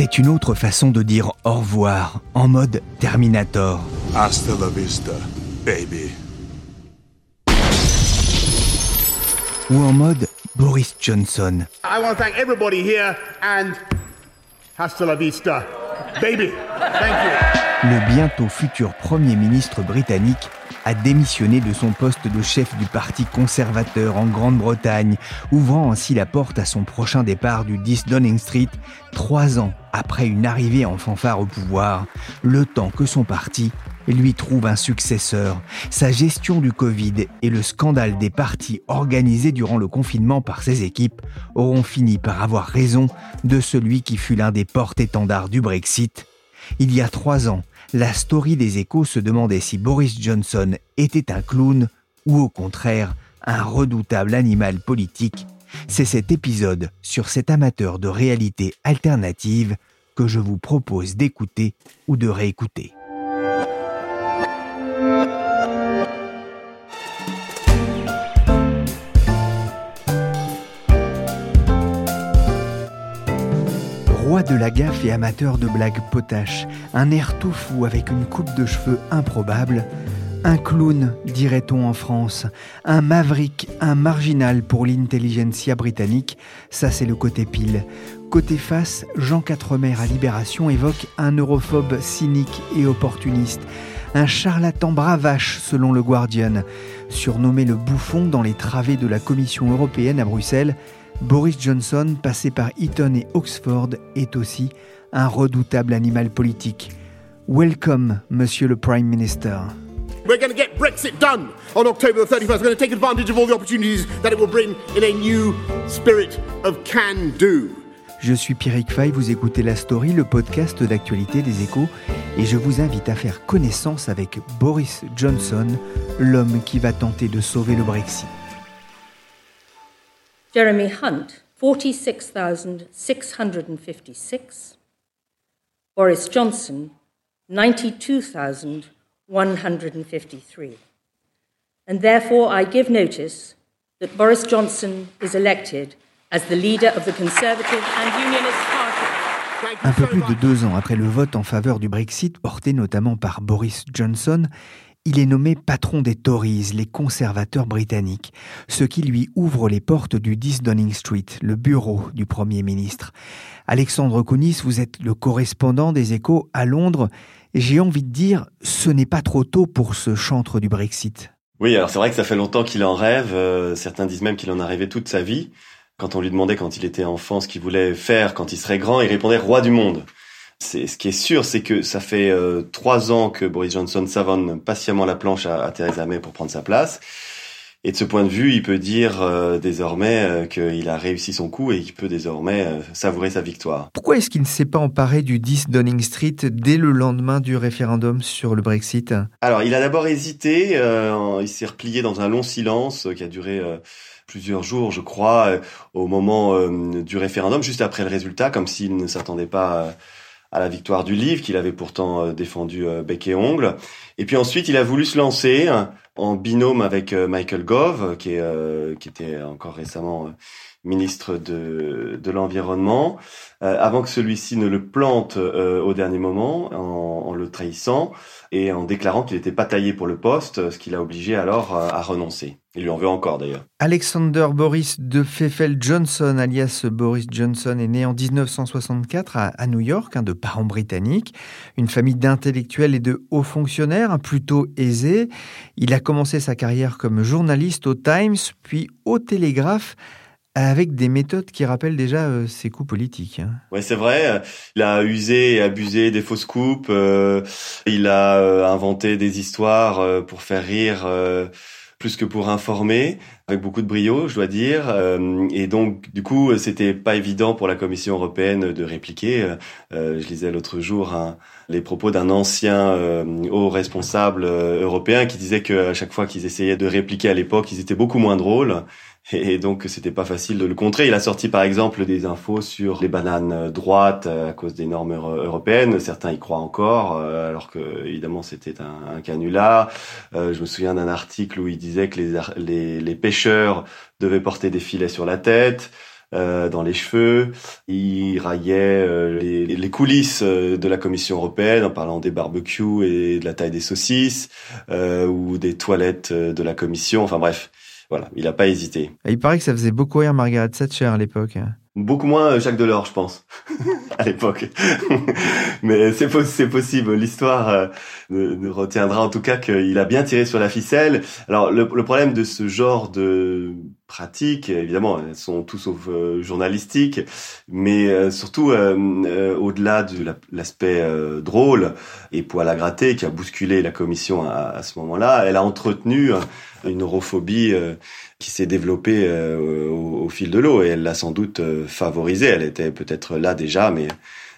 C'est une autre façon de dire au revoir en mode Terminator. Hasta la vista, baby. ou en mode Boris Johnson. I want to thank everybody here and hasta la vista, baby. Thank you. Le bientôt futur Premier ministre britannique a démissionné de son poste de chef du Parti conservateur en Grande-Bretagne, ouvrant ainsi la porte à son prochain départ du 10 Downing Street, trois ans après une arrivée en fanfare au pouvoir, le temps que son parti lui trouve un successeur. Sa gestion du Covid et le scandale des partis organisés durant le confinement par ses équipes auront fini par avoir raison de celui qui fut l'un des porte-étendards du Brexit. Il y a trois ans, la story des échos se demandait si Boris Johnson était un clown ou au contraire un redoutable animal politique. C'est cet épisode sur cet amateur de réalité alternative que je vous propose d'écouter ou de réécouter. Roi de la gaffe et amateur de blagues potaches, un air tout fou avec une coupe de cheveux improbable, un clown, dirait-on en France, un maverick, un marginal pour l'intelligentsia britannique, ça c'est le côté pile. Côté face, Jean Quatremer à Libération évoque un europhobe cynique et opportuniste, un charlatan bravache selon le Guardian. Surnommé le bouffon dans les travées de la Commission européenne à Bruxelles, Boris Johnson, passé par Eton et Oxford, est aussi un redoutable animal politique. Welcome, Monsieur le Prime Minister. We're going to get Brexit done on October the 31st. We're going to take advantage of all the opportunities that it will bring in a new spirit of can do. Je suis Pierrick Fay, vous écoutez La Story, le podcast d'actualité des échos, et je vous invite à faire connaissance avec Boris Johnson, l'homme qui va tenter de sauver le Brexit. Jeremy Hunt, 46,656. Boris Johnson, 92,153. And therefore I give notice that Boris Johnson is elected as the leader of the Conservative and Unionist Party. Un peu plus de deux ans après le vote en faveur du Brexit, porté notamment par Boris Johnson, il est nommé patron des Tories, les conservateurs britanniques, ce qui lui ouvre les portes du 10 Downing Street, le bureau du Premier ministre. Alexandre Kounis, vous êtes le correspondant des échos à Londres. J'ai envie de dire, ce n'est pas trop tôt pour ce chantre du Brexit. Oui, alors c'est vrai que ça fait longtemps qu'il en rêve. Euh, certains disent même qu'il en a rêvé toute sa vie. Quand on lui demandait quand il était enfant ce qu'il voulait faire quand il serait grand, il répondait roi du monde. C'est ce qui est sûr, c'est que ça fait euh, trois ans que Boris Johnson savonne patiemment la planche à, à, Theresa May pour prendre sa place. Et de ce point de vue, il peut dire euh, désormais euh, qu'il a réussi son coup et qu'il peut désormais savourer sa victoire. Pourquoi est-ce qu'il ne s'est pas emparé du 10 Downing Street dès le lendemain du référendum sur le Brexit? Alors, il a d'abord hésité, il s'est replié dans un long silence qui a duré plusieurs jours, je crois, au moment du référendum, juste après le résultat, comme s'il ne s'attendait pas à la victoire du livre qu'il avait pourtant euh, défendu euh, bec et ongle. Et puis ensuite, il a voulu se lancer hein, en binôme avec euh, Michael Gove, qui, qui était encore récemment ministre de, de l'environnement, avant que celui-ci ne le plante au dernier moment en, le trahissant et en déclarant qu'il n'était pas taillé pour le poste, ce qui l'a obligé alors à renoncer. Il lui en veut encore d'ailleurs. Alexander Boris de Pfeffel Johnson, alias Boris Johnson, est né en 1964 à, New York, de parents britanniques, une famille d'intellectuels et de hauts fonctionnaires, plutôt aisés. Il a commencé sa carrière comme journaliste au Times, puis au Télégraphe avec des méthodes qui rappellent déjà euh, ses coups politiques. Hein. Ouais, c'est vrai. Il a usé et abusé des fausses coupes. Euh, il a euh, inventé des histoires pour faire rire plus que pour informer, avec beaucoup de brio, je dois dire. Euh, et donc, du coup, c'était pas évident pour la Commission européenne de répliquer. Euh, je lisais l'autre jour les propos d'un ancien haut responsable européen qui disait qu'à chaque fois qu'ils essayaient de répliquer à l'époque, ils étaient beaucoup moins drôles et donc c'était pas facile de le contrer. Il a sorti par exemple des infos sur les bananes droites à cause des normes européennes. Certains y croient encore, euh, alors que évidemment c'était un, canular. Euh, je me souviens d'un article où il disait que les, pêcheurs devaient porter des filets sur la tête. Euh, dans les cheveux. Il raillait euh, les, coulisses de la Commission européenne en parlant des barbecues et de la taille des saucisses euh, ou des toilettes de la Commission. Enfin bref, voilà, il n'a pas hésité. il paraît que ça faisait beaucoup rire Margaret Thatcher à l'époque. Beaucoup moins euh, Jacques Delors, je pense, à l'époque. Mais c'est possible. L'histoire euh, ne, retiendra en tout cas qu'il a bien tiré sur la ficelle. Alors le, problème de ce genre de pratiques, évidemment, elles sont tout sauf euh, journalistiques, mais surtout au-delà de l'aspect drôle et poil à gratter qui a bousculé la commission à, à ce moment-là, elle a entretenu une europhobie qui s'est développée euh, au, fil de l'eau et elle l'a sans doute euh, favorisée. Elle était peut-être là déjà, mais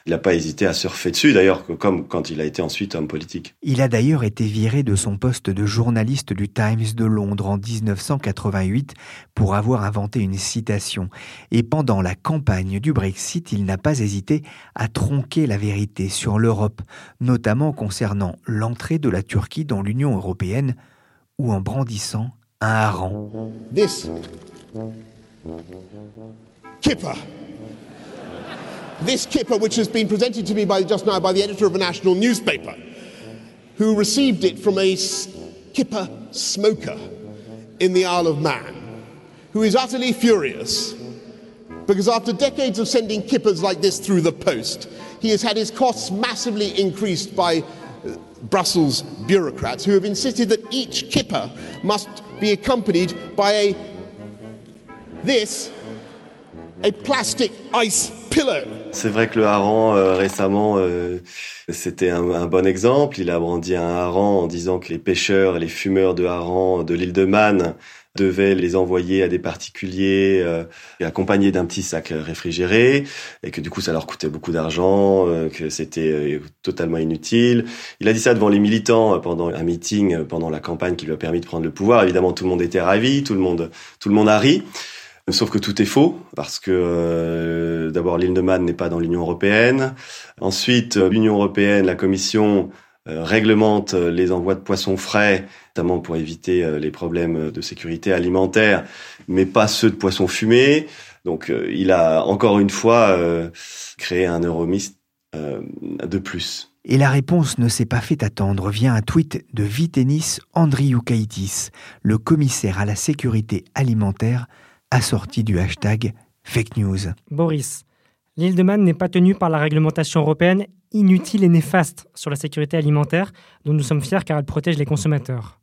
il n'a pas hésité à surfer dessus, d'ailleurs, comme quand il a été ensuite homme politique. Il a d'ailleurs été viré de son poste de journaliste du Times de Londres en 1988 pour avoir inventé une citation. Et pendant la campagne du Brexit, il n'a pas hésité à tronquer la vérité sur l'Europe, notamment concernant l'entrée de la Turquie dans l'Union européenne, ou en brandissant un hareng. This kipper. This kipper, which has been presented to me by, just now by the editor of a national newspaper, who received it from a kipper smoker in the Isle of Man, who is utterly furious because after decades of sending kippers like this through the post, he has had his costs massively increased by Brussels bureaucrats who have insisted that each kipper must be accompanied by a this a plastic ice pillow. C'est vrai que le hareng euh, récemment euh, c'était un, un, bon exemple. Il a brandi un hareng en disant que les pêcheurs et les fumeurs de hareng de l'île de Man devait les envoyer à des particuliers euh, accompagnés d'un petit sac réfrigéré et que du coup ça leur coûtait beaucoup d'argent, euh, que c'était euh, totalement inutile. Il a dit ça devant les militants pendant un meeting pendant la campagne qui lui a permis de prendre le pouvoir. Évidemment tout le monde était ravi, tout le monde tout le monde a ri. Sauf que tout est faux, parce que d'abord l'île de Man n'est pas dans l'Union européenne. Ensuite, l'Union européenne, la Commission réglemente les envois de poissons frais notamment pour éviter euh, les problèmes de sécurité alimentaire, mais pas ceux de poissons fumés. Donc euh, il a encore une fois euh, créé un euromiste de plus. Et la réponse ne s'est pas fait attendre via un tweet de Vitenis Andriukaitis, le commissaire à la sécurité alimentaire, assorti du hashtag fake news. Boris, l'île de Man n'est pas tenue par la réglementation européenne inutile et néfaste sur la sécurité alimentaire dont nous sommes fiers car elle protège les consommateurs.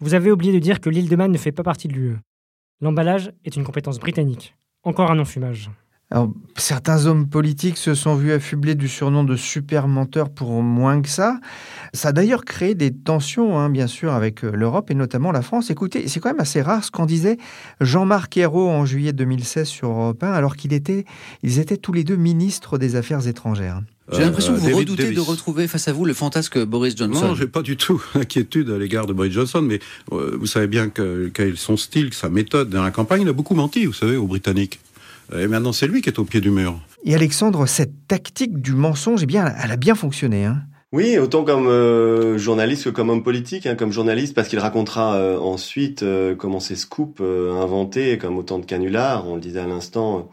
Vous avez oublié de dire que l'île de Man ne fait pas partie de l'UE. L'emballage est une compétence britannique. Encore un non-fumage. Alors, certains hommes politiques se sont vus affublés du surnom de super menteur pour moins que ça. Ça a d'ailleurs créé des tensions, hein, bien sûr, avec euh, l'Europe et notamment la France. Écoutez, c'est quand même assez rare ce qu'en disait Jean-Marc Ayrault en juillet 2016 sur Europe 1, alors qu'ils étaient, ils étaient tous les deux ministres des Affaires étrangères. J'ai l'impression que vous euh, redoutez de retrouver face à vous le fantasque Boris Johnson. Non, j'ai pas du tout d'inquiétude à l'égard de Boris Johnson, mais euh, vous savez bien que, quel est son style, sa méthode dans la campagne. Il a beaucoup menti, vous savez, aux Britanniques. Et maintenant, c'est lui qui est au pied du mur. Et Alexandre, cette tactique du mensonge, eh bien, elle a bien fonctionné. Hein oui, autant comme euh, journaliste que comme homme politique, hein, comme journaliste, parce qu'il racontera ensuite comment ces scoops inventés, comme autant de canulars, on le disait à l'instant,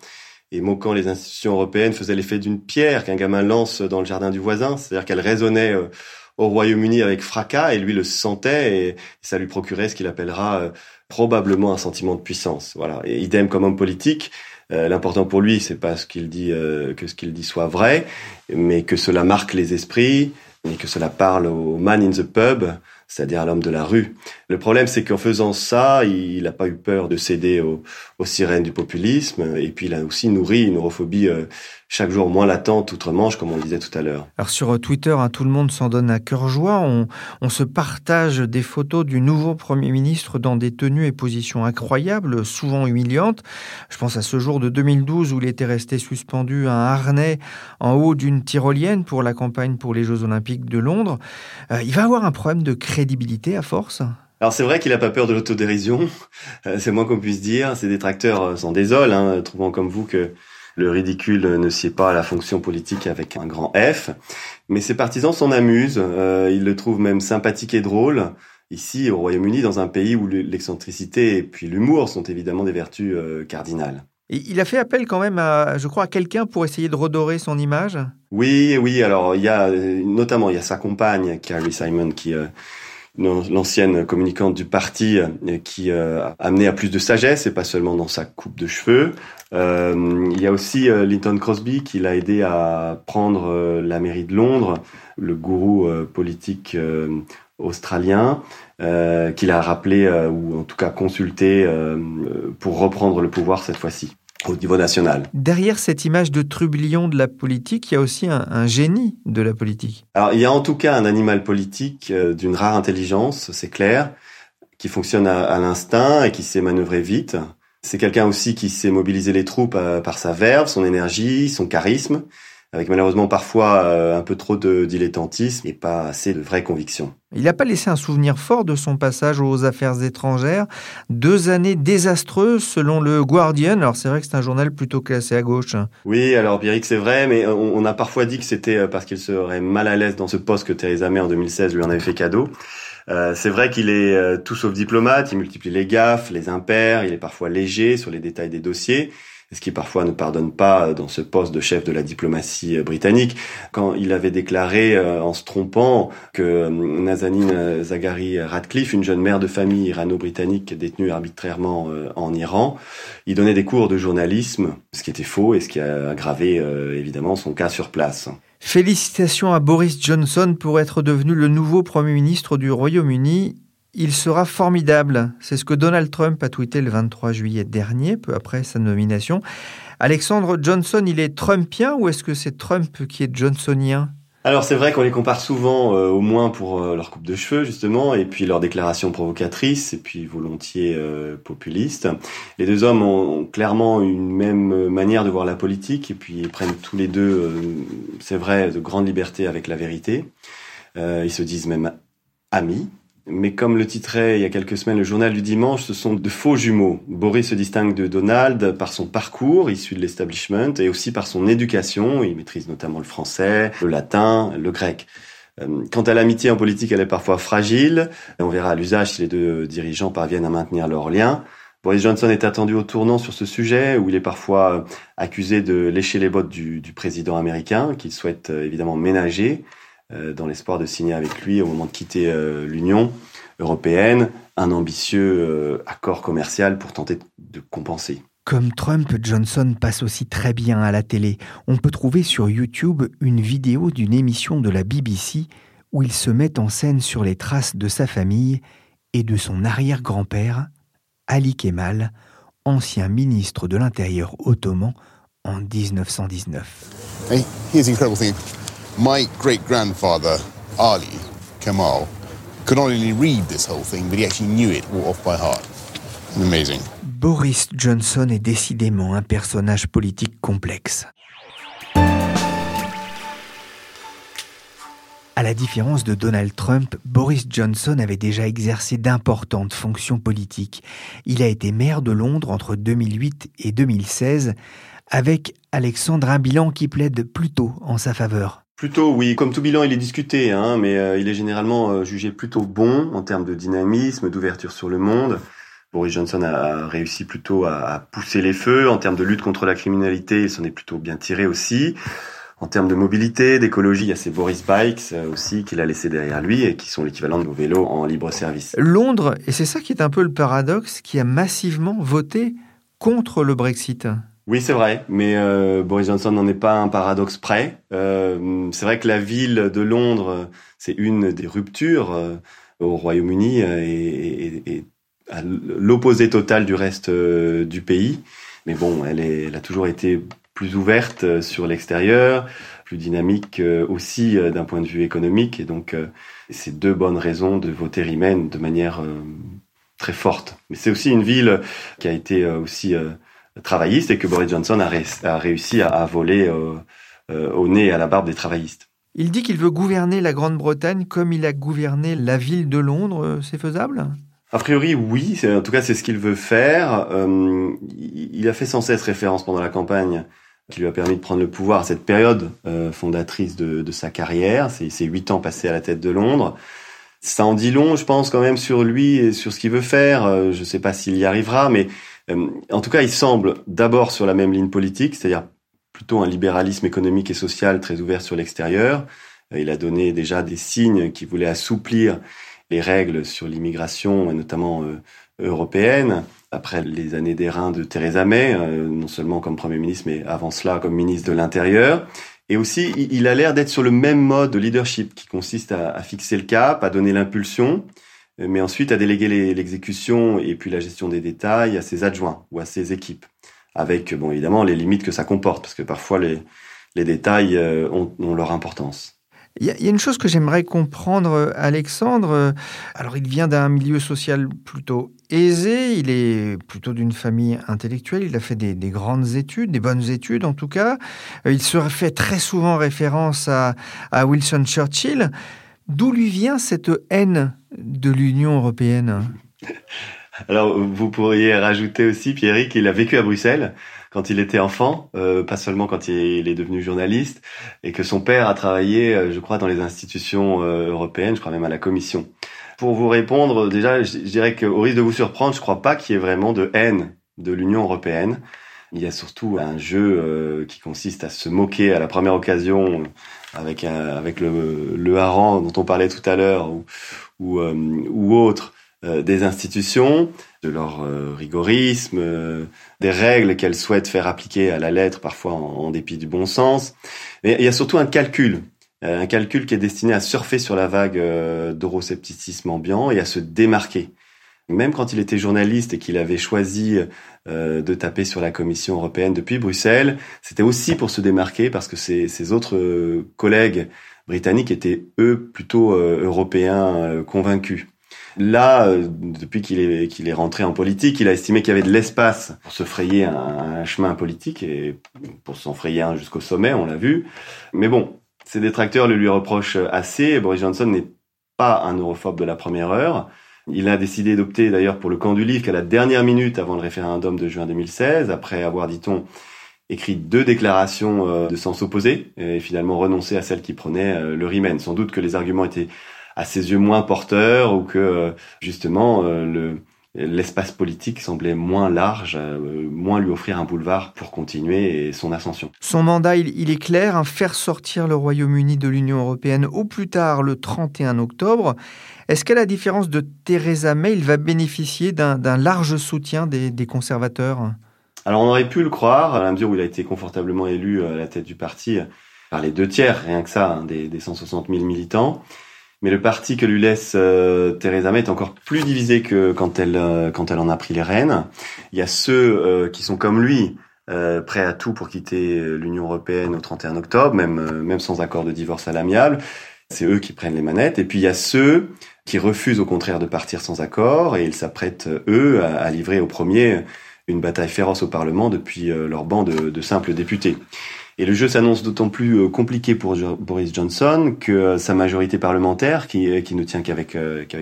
et moquant les institutions européennes faisait l'effet d'une pierre qu'un gamin lance dans le jardin du voisin, c'est-à-dire qu'elle résonnait euh, au Royaume-Uni avec fracas et lui le sentait et ça lui procurait ce qu'il appellera euh, probablement un sentiment de puissance. Voilà. Idem comme homme politique, euh, l'important pour lui, c'est pas ce qu'il dit que ce qu'il dit soit vrai, mais que cela marque les esprits et que cela parle au man in the pub c'est-à-dire l'homme de la rue. Le problème, c'est qu'en faisant ça, il n'a pas eu peur de céder aux, sirènes du populisme, et puis il a aussi nourri une europhobie euh, chaque jour moins latente outre-Manche, comme on le disait tout à l'heure. Alors sur Twitter, hein, tout le monde s'en donne à cœur joie. On, se partage des photos du nouveau Premier ministre dans des tenues et positions incroyables, souvent humiliantes. Je pense à ce jour de 2012 où il était resté suspendu à un harnais en haut d'une tyrolienne pour la campagne pour les Jeux Olympiques de Londres. Euh, il va avoir un problème de crédibilité à force? Alors c'est vrai qu'il n'a pas peur de l'autodérision, euh, c'est moins qu'on puisse dire. Ses détracteurs euh, s'en désolent, hein, trouvant comme vous que le ridicule ne sied pas à la fonction politique avec un grand F. Mais ses partisans s'en amusent, ils le trouvent même sympathique et drôle. Ici, au Royaume-Uni, dans un pays où l'excentricité et puis l'humour sont évidemment des vertus cardinales. Il a fait appel quand même à, je crois, à quelqu'un pour essayer de redorer son image? Oui, oui. Alors il y a notamment il y a sa compagne Carrie Simon qui euh, l'ancienne communicante du parti euh, qui euh, a amené à plus de sagesse et pas seulement dans sa coupe de cheveux. il y a aussi Linton Crosby qui l'a aidé à prendre la mairie de Londres, le gourou politique australien euh, qu'il a rappelé euh, ou en tout cas consulté euh, pour reprendre le pouvoir cette fois-ci au niveau national. Derrière cette image de trublion de la politique, il y a aussi un, génie de la politique. Alors il y a en tout cas un animal politique d'une rare intelligence, c'est clair, qui fonctionne à, l'instinct et qui sait manœuvrer vite. C'est quelqu'un aussi qui sait mobiliser les troupes par sa verve, son énergie, son charisme avec malheureusement parfois euh, un peu trop de dilettantisme et pas assez de vraies convictions. Il n'a pas laissé un souvenir fort de son passage aux affaires étrangères. Deux années désastreuses selon le Guardian. Alors c'est vrai que c'est un journal plutôt classé à gauche. Oui, alors Pierrick, c'est vrai, mais on, a parfois dit que c'était euh, parce qu'il serait mal à l'aise dans ce poste que Theresa May en 2016 lui en avait fait cadeau. Euh, c'est vrai qu'il est tout sauf diplomate, il multiplie les gaffes, les impairs, il est parfois léger sur les détails des dossiers ce qui parfois ne pardonne pas dans ce poste de chef de la diplomatie euh, britannique, quand il avait déclaré euh, en se trompant que euh, Nazanin Zaghari Radcliffe, une jeune mère de famille irano-britannique détenue arbitrairement en Iran, il donnait des cours de journalisme, ce qui était faux et ce qui a aggravé évidemment son cas sur place. Félicitations à Boris Johnson pour être devenu le nouveau Premier ministre du Royaume-Uni. Il sera formidable. C'est ce que Donald Trump a tweeté le 23 juillet dernier, peu après sa nomination. Alexandre Johnson, il est Trumpien ou est-ce que c'est Trump qui est Johnsonien? Alors c'est vrai qu'on les compare souvent, euh, au moins pour euh, leur coupe de cheveux justement, et puis leurs déclarations provocatrices, et puis volontiers euh, populistes. Les deux hommes ont, clairement une même manière de voir la politique, et puis ils prennent tous les deux, c'est vrai, de grandes libertés avec la vérité. ils se disent même amis, mais comme le titrait il y a quelques semaines le journal du dimanche, ce sont de faux jumeaux. Boris se distingue de Donald par son parcours issu de l'establishment et aussi par son éducation. Il maîtrise notamment le français, le latin, le grec. Euh, quant à l'amitié en politique, elle est parfois fragile. On verra à l'usage si les deux dirigeants parviennent à maintenir leur lien. Boris Johnson est attendu au tournant sur ce sujet, où il est parfois accusé de lécher les bottes du, du président américain, qu'il souhaite euh, évidemment ménager. Euh, dans l'espoir de signer avec lui au moment de quitter euh, l'Union européenne un ambitieux euh, accord commercial pour tenter de compenser. Comme Trump, Johnson passe aussi très bien à la télé. On peut trouver sur YouTube une vidéo d'une émission de la BBC où il se met en scène sur les traces de sa famille et de son arrière-grand-père, Ali Kemal, ancien ministre de l'Intérieur ottoman en 1919. Hey, here's incredible thing. My great grandfather, Ali Kamal, could not only read this whole thing, but he actually knew it off by heart. Amazing. Boris Johnson est décidément un personnage politique complexe. À la différence de Donald Trump, Boris Johnson avait déjà exercé d'importantes fonctions politiques. Il a été maire de Londres entre 2008 et 2016, avec Alexandre un bilan qui plaide plutôt en sa faveur. Plutôt oui, comme tout bilan il est discuté, hein, mais euh, il est généralement euh, jugé plutôt bon en termes de dynamisme, d'ouverture sur le monde. Boris Johnson a réussi plutôt à, pousser les feux. En termes de lutte contre la criminalité, il s'en est plutôt bien tiré aussi. En termes de mobilité, d'écologie, il y a ces Boris Bikes euh, aussi qu'il a laissé derrière lui et qui sont l'équivalent de nos vélos en libre service. Londres, et c'est ça qui est un peu le paradoxe, qui a massivement voté contre le Brexit. Oui, c'est vrai, mais euh, Boris Johnson n'en est pas un paradoxe près. Euh, c'est vrai que la ville de Londres, c'est une des ruptures euh, au Royaume-Uni et, à l'opposé total du reste du pays. Mais bon, elle, est, elle a toujours été plus ouverte sur l'extérieur, plus dynamique aussi d'un point de vue économique. Et donc, c'est deux bonnes raisons de voter Remain de manière très forte. Mais c'est aussi une ville qui a été aussi travailliste et que Boris Johnson a, réussi à, voler euh, au nez et à la barbe des travaillistes. Il dit qu'il veut gouverner la Grande-Bretagne comme il a gouverné la ville de Londres. Euh, c'est faisable? A priori, oui. En tout cas, c'est ce qu'il veut faire. Euh, il a fait sans cesse référence pendant la campagne qui lui a permis de prendre le pouvoir à cette période fondatrice de, sa carrière. C'est ses huit ans passés à la tête de Londres. Ça en dit long, je pense, quand même sur lui et sur ce qu'il veut faire. je ne sais pas s'il y arrivera, mais en tout cas, il semble d'abord sur la même ligne politique, c'est-à-dire plutôt un libéralisme économique et social très ouvert sur l'extérieur. Euh, il a donné déjà des signes qui voulaient assouplir les règles sur l'immigration, notamment euh, européenne, après les années d'airain de Theresa May, euh, non seulement comme Premier ministre, mais avant cela comme ministre de l'Intérieur. Et aussi, il a l'air d'être sur le même mode de leadership qui consiste à, fixer le cap, à donner l'impulsion, mais ensuite à déléguer l'exécution et puis la gestion des détails à ses adjoints ou à ses équipes avec bon évidemment les limites que ça comporte, parce que parfois les, détails euh, ont, leur importance. Il y, a une chose que j'aimerais comprendre, Alexandre. Alors, il vient d'un milieu social plutôt aisé, il est plutôt d'une famille intellectuelle, il a fait des, des, grandes études, des bonnes études en tout cas. Euh, il se fait très souvent référence à Wilson Churchill. D'où lui vient cette haine de l'Union européenne? Alors, vous pourriez rajouter aussi, Pierrick, qu'il a vécu à Bruxelles quand il était enfant, euh, pas seulement quand il est devenu journaliste, et que son père a travaillé, euh, je crois, dans les institutions euh, européennes, je crois même à la Commission. Pour vous répondre, déjà, je dirais qu'au risque de vous surprendre, je crois pas qu'il y ait vraiment de haine de l'Union européenne. Il y a surtout un jeu qui consiste à se moquer à la première occasion avec avec le, le dont on parlait tout à l'heure ou ou, ou autre euh, des institutions, de leur euh, rigorisme, euh, des règles qu'elles souhaitent faire appliquer à la lettre, parfois en, dépit du bon sens. Mais il y a surtout un calcul, un calcul qui est destiné à surfer sur la vague d'euroscepticisme ambiant et à se démarquer. Même quand il était journaliste et qu'il avait choisi de taper sur la Commission européenne depuis Bruxelles, c'était aussi pour se démarquer parce que ses, ses autres collègues britanniques étaient eux plutôt européens convaincus. Là, euh, depuis qu'il est, qu'il est rentré en politique, il a estimé qu'il y avait de l'espace pour se frayer un, chemin politique et pour s'en frayer un jusqu'au sommet, on l'a vu. Mais bon, ses détracteurs le lui reprochent assez. Boris Johnson n'est pas un europhobe de la première heure. Il a décidé d'opter d'ailleurs pour le camp du livre qu'à la dernière minute avant le référendum de juin 2016, après avoir, dit-on, écrit deux déclarations euh, de sens opposé et finalement renoncé à celle qui prenait euh, le Riemen. Sans doute que les arguments étaient à ses yeux moins porteur ou que euh, justement le l'espace politique semblait moins large, moins lui offrir un boulevard pour continuer son ascension. Son mandat, il, est clair, hein, faire sortir le Royaume-Uni de l'Union européenne au plus tard le 31 octobre. Est-ce qu'à la différence de Theresa May, il va bénéficier d'un large soutien des, conservateurs? Alors on aurait pu le croire, à la mesure où il a été confortablement élu à la tête du parti par les deux tiers, rien que ça, hein, des, des 160 000 militants. Mais le parti que lui laisse euh, Theresa May est encore plus divisé que quand elle euh, quand elle en a pris les rênes. Il y a ceux euh, qui sont comme lui, euh, prêts à tout pour quitter l'Union européenne au 31 octobre, même même sans accord de divorce à l'amiable. C'est eux qui prennent les manettes. Et puis il y a ceux qui refusent au contraire de partir sans accord et ils s'apprêtent eux à, livrer au premier une bataille féroce au Parlement depuis leur banc de, simples députés. Et le jeu s'annonce d'autant plus euh, compliqué pour Boris Johnson que euh, sa majorité parlementaire, qui, euh, ne tient qu'avec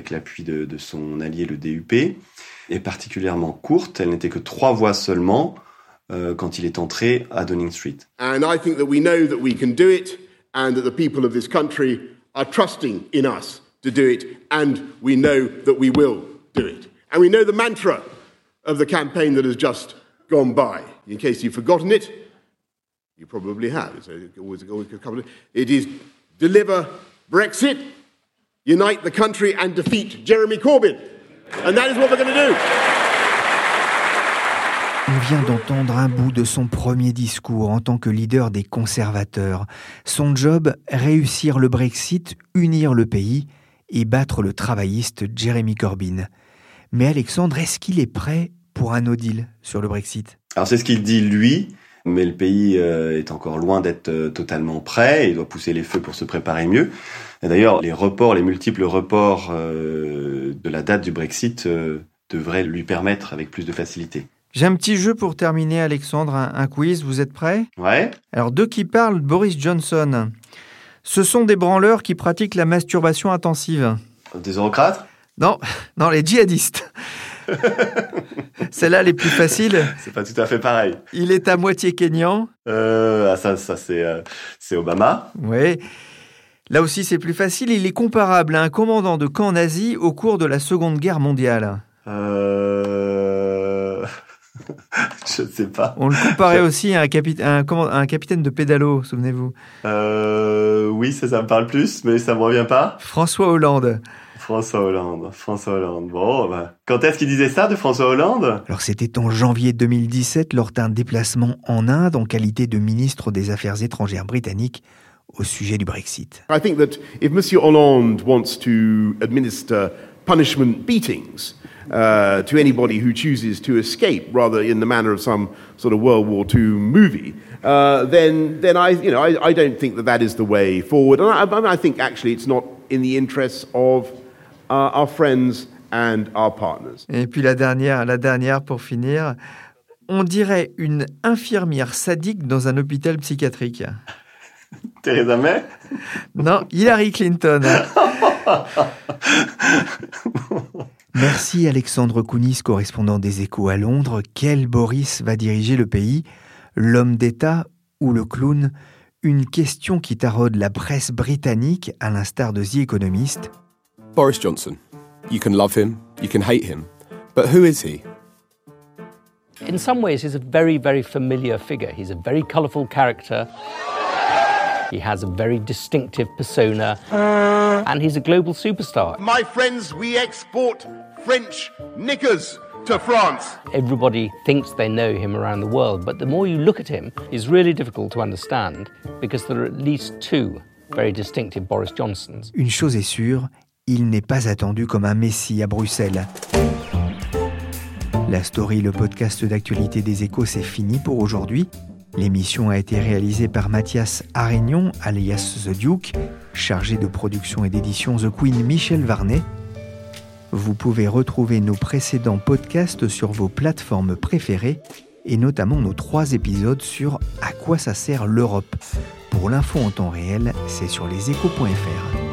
l'appui de, son allié le DUP, est particulièrement courte. Elle n'était que trois voix seulement euh, quand il est entré à Downing Street. And I think that we know that we can do it, and that the people of this country are trusting in us to do it, and we know that we will do it. And we know the mantra of the campaign that has just gone by. In case you've forgotten it, You probably have. It's always, a couple of, it is deliver Brexit, unite the country, and defeat Jeremy Corbyn. And that is what we're going to do. On vient d'entendre un bout de son premier discours en tant que leader des conservateurs. Son job, réussir le Brexit, unir le pays. et battre le travailliste Jeremy Corbyn. Mais Alexandre, est-ce qu'il est prêt pour un no deal sur le Brexit? Alors c'est ce qu'il dit lui, mais le pays euh, est encore loin d'être euh, totalement prêt, il doit pousser les feux pour se préparer mieux. D'ailleurs, les reports, les multiples reports euh, de la date du Brexit devraient lui permettre avec plus de facilité. J'ai un petit jeu pour terminer, Alexandre, un, quiz, vous êtes prêt Ouais. Alors, de qui parle Boris Johnson? Ce sont des branleurs qui pratiquent la masturbation intensive. Des eurocrates? Non, non, les djihadistes. Celle-là, les plus faciles. C'est pas tout à fait pareil. Il est à moitié kényan. Euh, ah, ça, ça c'est, euh, c'est Obama. Oui. Là aussi, c'est plus facile. Il est comparable à un commandant de camp nazi au cours de la Seconde Guerre mondiale. Euh... Je ne sais pas. On le comparait aussi à un, un, capitaine de pédalo, souvenez-vous. Euh... Oui, ça, ça me parle plus, mais ça me revient pas. François Hollande. François Hollande, François Hollande. Bon, bah, quand est-ce qu'il disait ça de François Hollande? Alors c'était en janvier 2017 lors d'un déplacement en Inde en qualité de ministre des Affaires étrangères britannique au sujet du Brexit. I think that if Monsieur Hollande wants to administer punishment beatings uh, to anybody who chooses to escape, rather in the manner of some sort of World War II movie, uh, then then I you know I, I don't think that that is the way forward, and I, I think actually it's not in the interests of uh, our friends and our partners. Et puis la dernière, la dernière pour finir, on dirait une infirmière sadique dans un hôpital psychiatrique. Theresa May Non, Hillary Clinton. Merci Alexandre Kounis, correspondant des Échos à Londres. Quel Boris va diriger le pays? L'homme d'État ou le clown? Une question qui taraude la presse britannique, à l'instar de The Economist. Boris Johnson. You can love him, you can hate him, but who is he? In some ways, he's a very, very familiar figure. He's a very colourful character. He has a very distinctive persona. And he's a global superstar. My friends, we export French knickers to France. Everybody thinks they know him around the world, but the more you look at him, he's really difficult to understand because there are at least two very distinctive Boris Johnsons. Une chose est sûre, il n'est pas attendu comme un messie à Bruxelles. La story, le podcast d'actualité des échos, c'est fini pour aujourd'hui. L'émission a été réalisée par Mathias Arignon, alias The Duke, chargé de production et d'édition The Queen Michel Varnet. Vous pouvez retrouver nos précédents podcasts sur vos plateformes préférées et notamment nos trois épisodes sur À quoi ça sert l'Europe. Pour l'info en temps réel, c'est sur leséchos.fr.